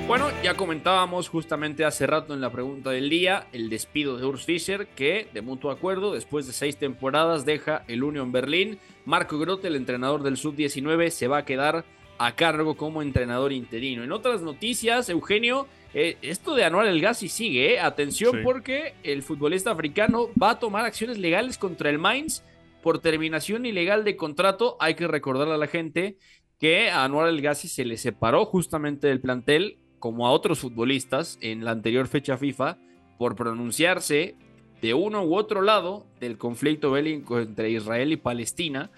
Bueno, ya comentábamos justamente hace rato en la pregunta del día el despido de Urs Fischer, que de mutuo acuerdo, después de seis temporadas, deja el Union Berlín. Marco Grote, el entrenador del Sub-19, se va a quedar a cargo como entrenador interino. En otras noticias, Eugenio, eh, esto de Anuar El Gassi sigue, ¿eh? atención Sí. porque el futbolista africano va a tomar acciones legales contra el Mainz por terminación ilegal de contrato. Hay que recordarle a la gente que a Anuar El Gassi se le separó justamente del plantel, como a otros futbolistas en la anterior fecha FIFA, por pronunciarse de uno u otro lado del conflicto bélico entre Israel y Palestina.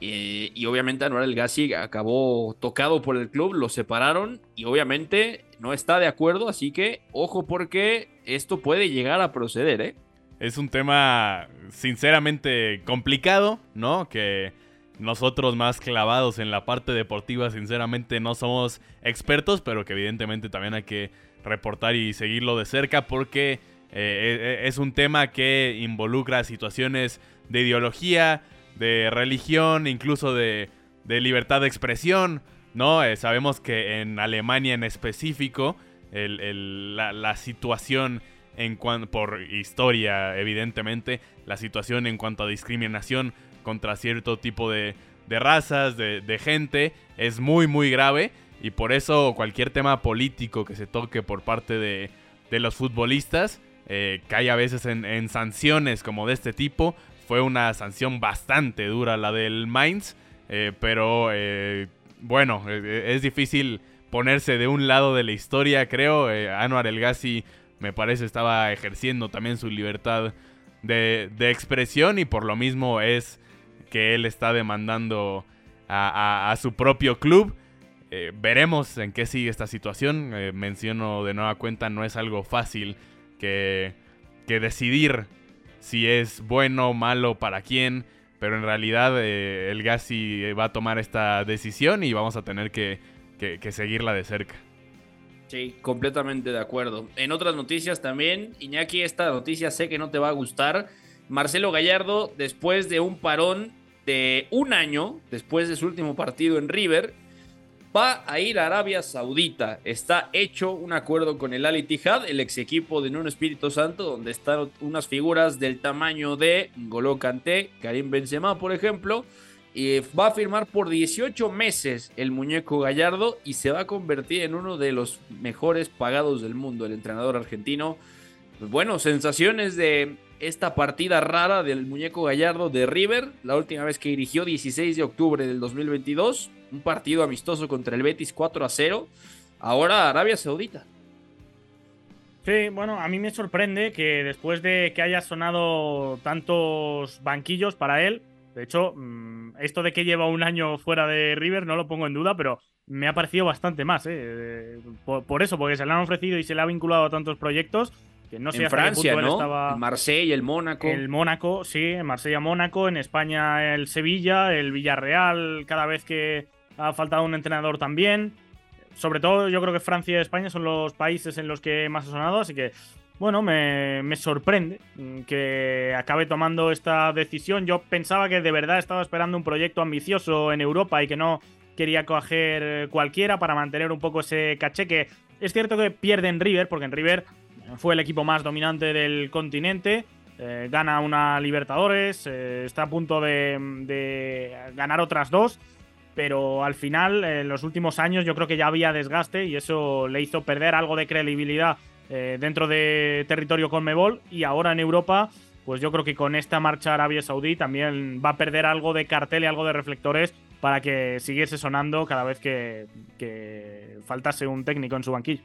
Eh, y obviamente Anuar El Gassi acabó tocado por el club, lo separaron y obviamente no está de acuerdo, así que ojo porque esto puede llegar a proceder, ¿eh? Es un tema sinceramente complicado, ¿no? Que nosotros más clavados en la parte deportiva sinceramente no somos expertos, pero que evidentemente también hay que reportar y seguirlo de cerca porque eh, es un tema que involucra situaciones de ideología, de religión, incluso de, de libertad de expresión, ¿no? Eh, sabemos que en Alemania en específico el- el- la, la situación en cuan- por historia, evidentemente, la situación en cuanto a discriminación contra cierto tipo de, de razas, de, de gente, es muy, muy grave. Y por eso cualquier tema político que se toque por parte de, de los futbolistas, eh, cae a veces en, en sanciones como de este tipo. Fue una sanción bastante dura la del Mainz, eh, pero eh, bueno, eh, es difícil ponerse de un lado de la historia, creo. Anwar El Ghazi, me parece, estaba ejerciendo también su libertad de, expresión y por lo mismo es que él está demandando a, a- su propio club. Veremos en qué sigue esta situación. Menciono de nueva cuenta, no es algo fácil que, que decidir si es bueno malo para quién. Pero en realidad eh, el Gassi va a tomar esta decisión y vamos a tener que, que- que seguirla de cerca. Sí, completamente de acuerdo. En otras noticias también, Iñaki, esta noticia sé que no te va a gustar. Marcelo Gallardo, después de un parón de un año, después de su último partido en River, va a ir a Arabia Saudita. Está hecho un acuerdo con el Al Ittihad, el ex equipo de Nuno Espíritu Santo, donde están unas figuras del tamaño de Ngolo Kanté, Karim Benzema, por ejemplo. Y va a firmar por 18 meses el muñeco Gallardo y se va a convertir en uno de los mejores pagados del mundo, el entrenador argentino. Pues bueno, sensaciones de esta partida rara del muñeco Gallardo de River, la última vez que dirigió 16 de octubre del 2022, un partido amistoso contra el Betis 4 a 0. Ahora Arabia Saudita. Sí, bueno, a mí me sorprende que después de que haya sonado tantos banquillos para él, de hecho, mm, esto de que lleva un año fuera de River no lo pongo en duda, pero me ha parecido bastante más, ¿eh? Eh, Por, por eso, porque se le han ofrecido y se le ha vinculado a tantos proyectos que no sé en hasta Francia, punto él ¿no? estaba... El Marsella, el Mónaco. El Mónaco, sí, en Marsella-Mónaco, en España el Sevilla, el Villarreal, cada vez que ha faltado un entrenador también. Sobre todo yo creo que Francia y España son los países en los que más ha sonado, así que bueno, me, me sorprende mm, que acabe tomando esta decisión. Yo pensaba que de verdad estaba esperando un proyecto ambicioso en Europa y que no quería coger cualquiera para mantener un poco ese caché que es cierto que pierde en River, porque en River fue el equipo más dominante del continente, eh, gana una Libertadores, eh, está a punto de ganar otras dos, pero al final, en los últimos años, yo creo que ya había desgaste y eso le hizo perder algo de credibilidad eh, dentro de territorio Conmebol y ahora en Europa, pues yo creo que con esta marcha Arabia Saudí también va a perder algo de cartel y algo de reflectores para que siguiese sonando cada vez que, que faltase un técnico en su banquillo.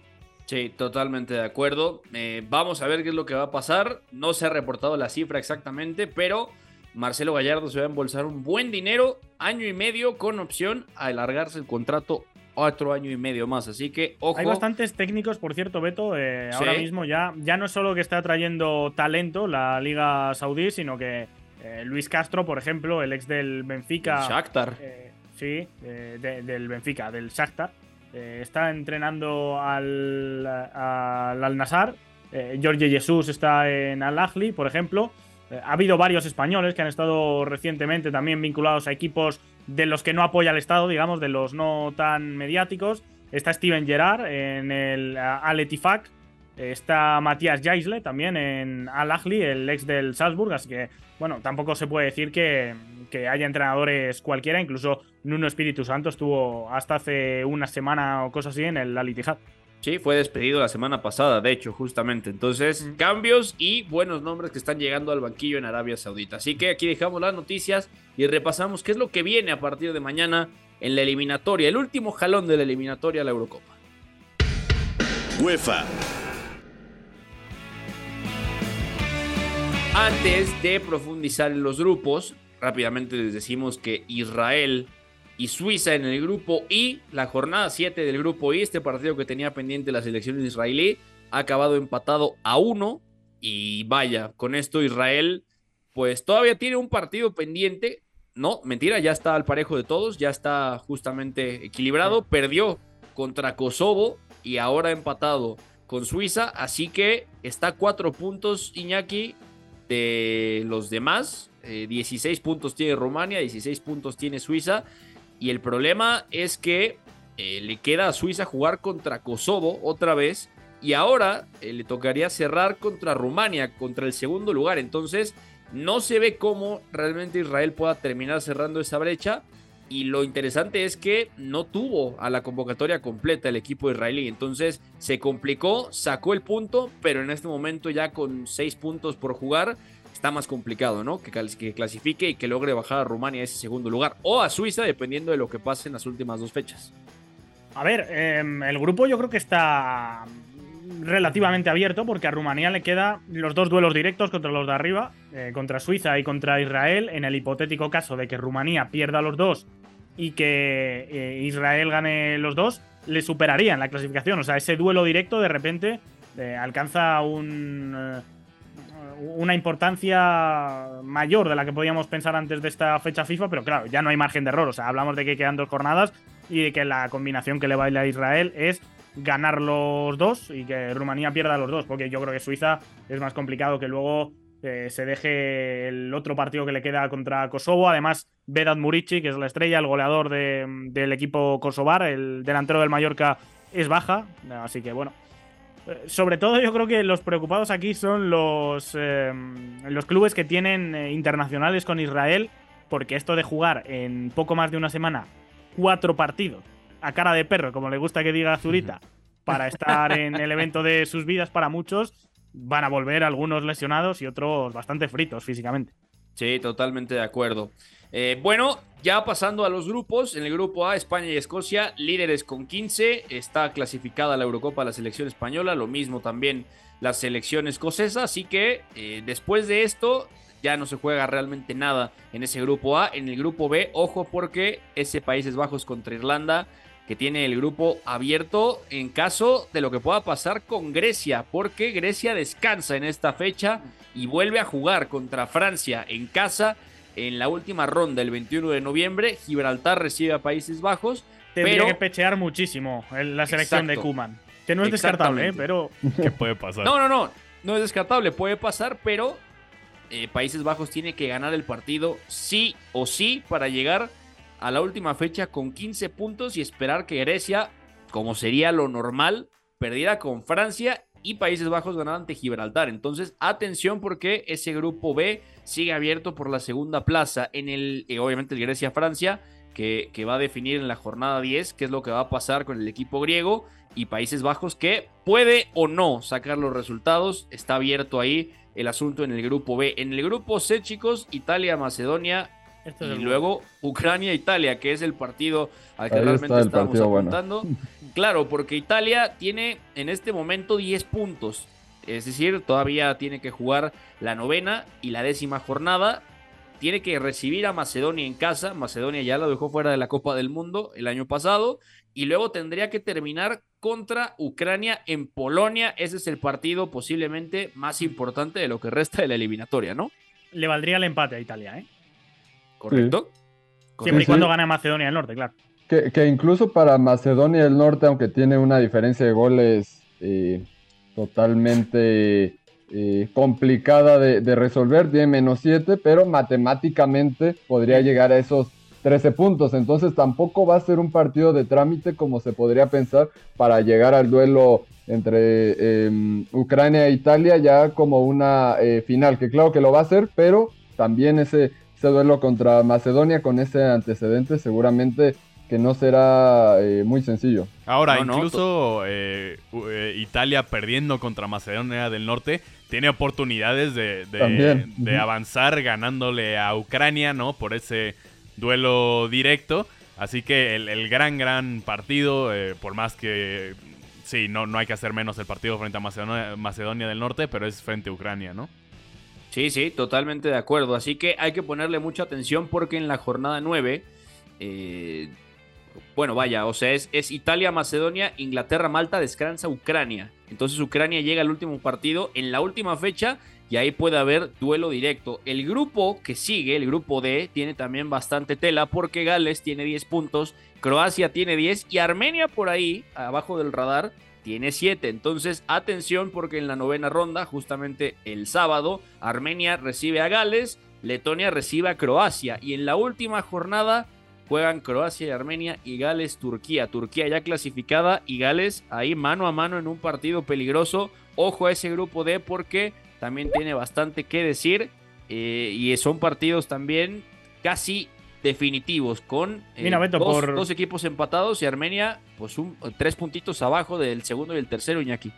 Sí, totalmente de acuerdo. Eh, vamos a ver qué es lo que va a pasar. No se ha reportado la cifra exactamente, pero Marcelo Gallardo se va a embolsar un buen dinero, año y medio, con opción a alargarse el contrato otro año y medio más. Así que, ojo. Hay bastantes técnicos, por cierto, Beto. eh, Ahora mismo ya, ya no es solo que está trayendo talento la Liga Saudí, sino que eh, Luis Castro, por ejemplo, el ex del Benfica. El Shakhtar. eh, sí, de- del Benfica, del Shakhtar. está entrenando al, al Al-Nassr. Eh, Jorge Jesús está en Al-Ahly, por ejemplo. Eh, ha habido varios españoles que han estado recientemente también vinculados a equipos de los que no apoya el Estado, digamos, de los no tan mediáticos. Está Steven Gerrard en el. Eh, Está Matías Jaisle también en Al Ahly, el ex del Salzburg. Así que, bueno, tampoco se puede decir que, que haya entrenadores cualquiera. Incluso Nuno Espíritu Santo estuvo hasta hace una semana o cosas así en el Al Ittihad. Sí, fue despedido la semana pasada, de hecho, justamente. Entonces, cambios y buenos nombres que están llegando al banquillo en Arabia Saudita. Así que aquí dejamos las noticias y repasamos qué es lo que viene a partir de mañana en la eliminatoria, el último jalón de la eliminatoria a la Eurocopa. UEFA. Antes de profundizar en los grupos, rápidamente les decimos que Israel y Suiza en el grupo I, la jornada 7 del grupo I, este partido que tenía pendiente la selección israelí, ha acabado empatado a 1 y vaya, con esto Israel pues todavía tiene un partido pendiente, no, mentira, ya está al parejo de todos, ya está justamente equilibrado, perdió contra Kosovo y ahora ha empatado con Suiza, así que está a cuatro puntos Iñaki de los demás, 16 puntos tiene Rumania, 16 puntos tiene Suiza y el problema es que eh, le queda a Suiza jugar contra Kosovo otra vez. Y ahora eh, le tocaría cerrar contra Rumania, contra el segundo lugar. Entonces, no se ve cómo realmente Israel pueda terminar cerrando esa brecha. Y lo interesante es que no tuvo a la convocatoria completa el equipo israelí. Entonces se complicó, sacó el punto, pero en este momento ya con seis puntos por jugar, está más complicado, ¿no? Que, que, clasifique y que logre bajar a Rumania a ese segundo lugar o a Suiza, dependiendo de lo que pase en las últimas dos fechas. A ver, eh, el grupo yo creo que está relativamente abierto porque a Rumanía le queda los dos duelos directos contra los de arriba, eh, contra Suiza y contra Israel. En el hipotético caso de que Rumanía pierda los dos y que eh, Israel gane los dos, le superaría en la clasificación. O sea, ese duelo directo de repente eh, alcanza un, eh, una importancia mayor de la que podíamos pensar antes de esta fecha FIFA, pero claro, ya no hay margen de error. O sea, hablamos de que quedan dos jornadas y de que la combinación que le baila a Israel es ganar los dos y que Rumanía pierda los dos, porque yo creo que Suiza es más complicado que luego eh, se deje el otro partido que le queda contra Kosovo. Además, Vedat Murici, que es la estrella, el goleador de, del equipo kosovar, el delantero del Mallorca, es baja. Así que bueno. Eh, Sobre todo yo creo que los preocupados aquí son los, eh, los clubes que tienen eh, internacionales con Israel, porque esto de jugar en poco más de una semana cuatro partidos a cara de perro, como le gusta que diga Zurita, para estar en el evento de sus vidas para muchos, van a volver algunos lesionados y otros bastante fritos físicamente. Sí, totalmente de acuerdo. Eh, bueno, ya pasando a los grupos, en el grupo A, España y Escocia, líderes con 15, está clasificada la Eurocopa la selección española, lo mismo también la selección escocesa, así que eh, después de esto ya no se juega realmente nada en ese grupo A. En el grupo B, ojo porque ese Países Bajos contra Irlanda que tiene el grupo abierto en caso de lo que pueda pasar con Grecia, porque Grecia descansa en esta fecha y vuelve a jugar contra Francia en casa en la última ronda el 21 de noviembre. Gibraltar recibe a Países Bajos. Tendría pero... que pechear muchísimo en la selección de. Kuman. Que no es descartable, ¿eh? pero ¿Qué puede pasar? No, no, no, no es descartable, puede pasar, pero eh, Países Bajos tiene que ganar el partido sí o sí para llegar a la última fecha con 15 puntos y esperar que Grecia, como sería lo normal, perdiera con Francia y Países Bajos ganara ante Gibraltar. Entonces, atención porque ese grupo B sigue abierto por la segunda plaza en el, eh, obviamente, el Grecia-Francia, que, que va a definir en la jornada 10 qué es lo que va a pasar con el equipo griego y Países Bajos que puede o no sacar los resultados. Está abierto ahí el asunto en el grupo B. En el grupo C, chicos, Italia, Macedonia Este es y el luego Ucrania-Italia, que es el partido al que Ahí realmente bueno. apuntando. Claro, porque Italia tiene en este momento 10 puntos. Es decir, todavía tiene que jugar la novena y la décima jornada. Tiene que recibir a Macedonia en casa. Macedonia ya lo dejó fuera de la Copa del Mundo el año pasado. Y luego tendría que terminar contra Ucrania en Polonia. Ese es el partido posiblemente más importante de lo que resta de la eliminatoria, ¿no? le valdría el empate a Italia, ¿eh? ¿Correcto? Siempre y cuando gane Macedonia del Norte, claro. Que, que incluso para Macedonia del Norte, aunque tiene una diferencia de goles eh, totalmente eh, complicada de, de resolver, tiene menos 7, pero matemáticamente podría llegar a esos 13 puntos. Entonces tampoco va a ser un partido de trámite como se podría pensar para llegar al duelo entre eh, Ucrania e Italia ya como una eh, final, que claro que lo va a hacer, pero también ese, ese duelo contra Macedonia con ese antecedente seguramente que no será eh, muy sencillo. Ahora, incluso eh, eh, Italia perdiendo contra Macedonia del Norte tiene oportunidades de, de, avanzar ganándole a Ucrania, ¿no? Por ese duelo directo. Así que el, gran, gran partido, por más que sí, no, no hay que hacer menos el partido frente a Macedonia, Macedonia del Norte, pero es frente a Ucrania, ¿no? Sí, sí, totalmente de acuerdo. Así que hay que ponerle mucha atención porque en la jornada 9 eh, bueno, vaya, o sea, es, Italia, Macedonia, Inglaterra, Malta, descansa Ucrania. Entonces Ucrania llega al último partido en la última fecha y ahí puede haber duelo directo. El grupo que sigue, el grupo D, tiene también bastante tela porque Gales tiene 10 puntos, Croacia tiene 10 y Armenia por ahí, abajo del radar, tiene 7. Entonces, atención porque en la novena ronda, justamente el sábado, Armenia recibe a Gales, Letonia recibe a Croacia y en la última jornada juegan Croacia y Armenia y Gales Turquía. Turquía ya clasificada y Gales ahí mano a mano en un partido peligroso. Ojo a ese grupo D porque también tiene bastante que decir eh, y son partidos también casi definitivos con eh, dos, equipos empatados y Armenia pues un, tres puntitos abajo del segundo y el tercero Iñaki.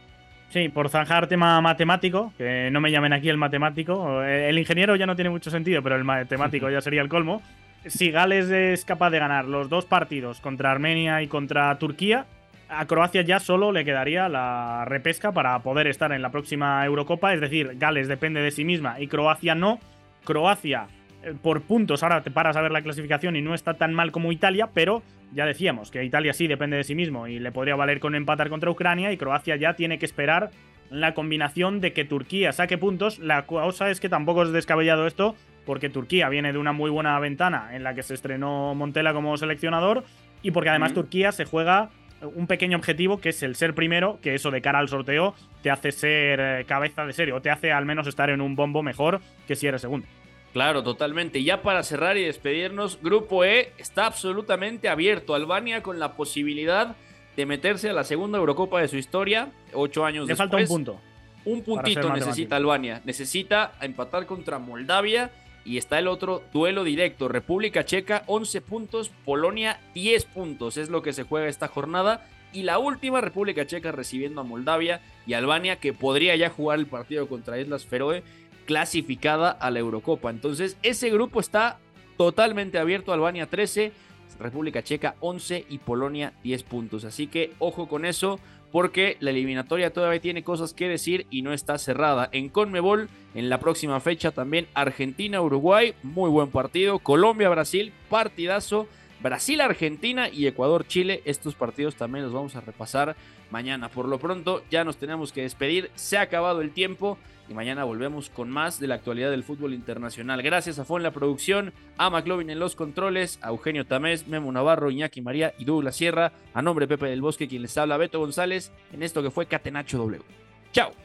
Sí, por zanjar tema matemático, que no me llamen aquí el matemático. El ingeniero ya no tiene mucho sentido, pero el matemático ya sería el colmo si Gales es capaz de ganar los dos partidos contra Armenia y contra Turquía, a Croacia ya solo le quedaría la repesca para poder estar en la próxima Eurocopa. Es decir, Gales depende de sí misma y Croacia no. Croacia, eh, por puntos, ahora te paras a ver la clasificación y no está tan mal como Italia, pero ya decíamos que Italia sí depende de sí mismo y le podría valer con empatar contra Ucrania y Croacia ya tiene que esperar la combinación de que Turquía saque puntos. La cosa es que tampoco es descabellado esto porque Turquía viene de una muy buena ventana en la que se estrenó Montela como seleccionador y porque además Turquía se juega un pequeño objetivo que es el ser primero, que eso de cara al sorteo te hace ser eh, cabeza de serie o te hace al menos estar en un bombo mejor que si eres segundo. Claro, totalmente. Ya para cerrar y despedirnos, Grupo E está absolutamente abierto. Albania con la posibilidad de meterse a la segunda Eurocopa de su historia, ocho años Le falta un punto. Un puntito necesita Albania. Necesita empatar contra Moldavia y está el otro duelo directo. República Checa 11 puntos, Polonia 10 puntos. Es lo que se juega esta jornada. Y la última, República Checa recibiendo a Moldavia y Albania, que podría ya jugar el partido contra Islas Feroe, clasificada a la Eurocopa. Entonces, ese grupo está totalmente abierto. Albania 13, República Checa 11 y Polonia 10 puntos. Así que ojo con eso porque la eliminatoria todavía tiene cosas que decir y no está cerrada. En Conmebol, en la próxima fecha también Argentina-Uruguay, muy buen partido. Colombia-Brasil, partidazo. Brasil-Argentina y Ecuador-Chile, estos partidos también los vamos a repasar mañana. Por lo pronto ya nos tenemos que despedir, se ha acabado el tiempo y mañana volvemos con más de la actualidad del fútbol internacional. Gracias a Fon la producción, a McLovin en los controles, a Eugenio Tamés, Memo Navarro, Iñaki María y Douglas Sierra. A nombre de Pepe del Bosque, quien les habla, Beto González, en esto que fue Catenacho W. Chao.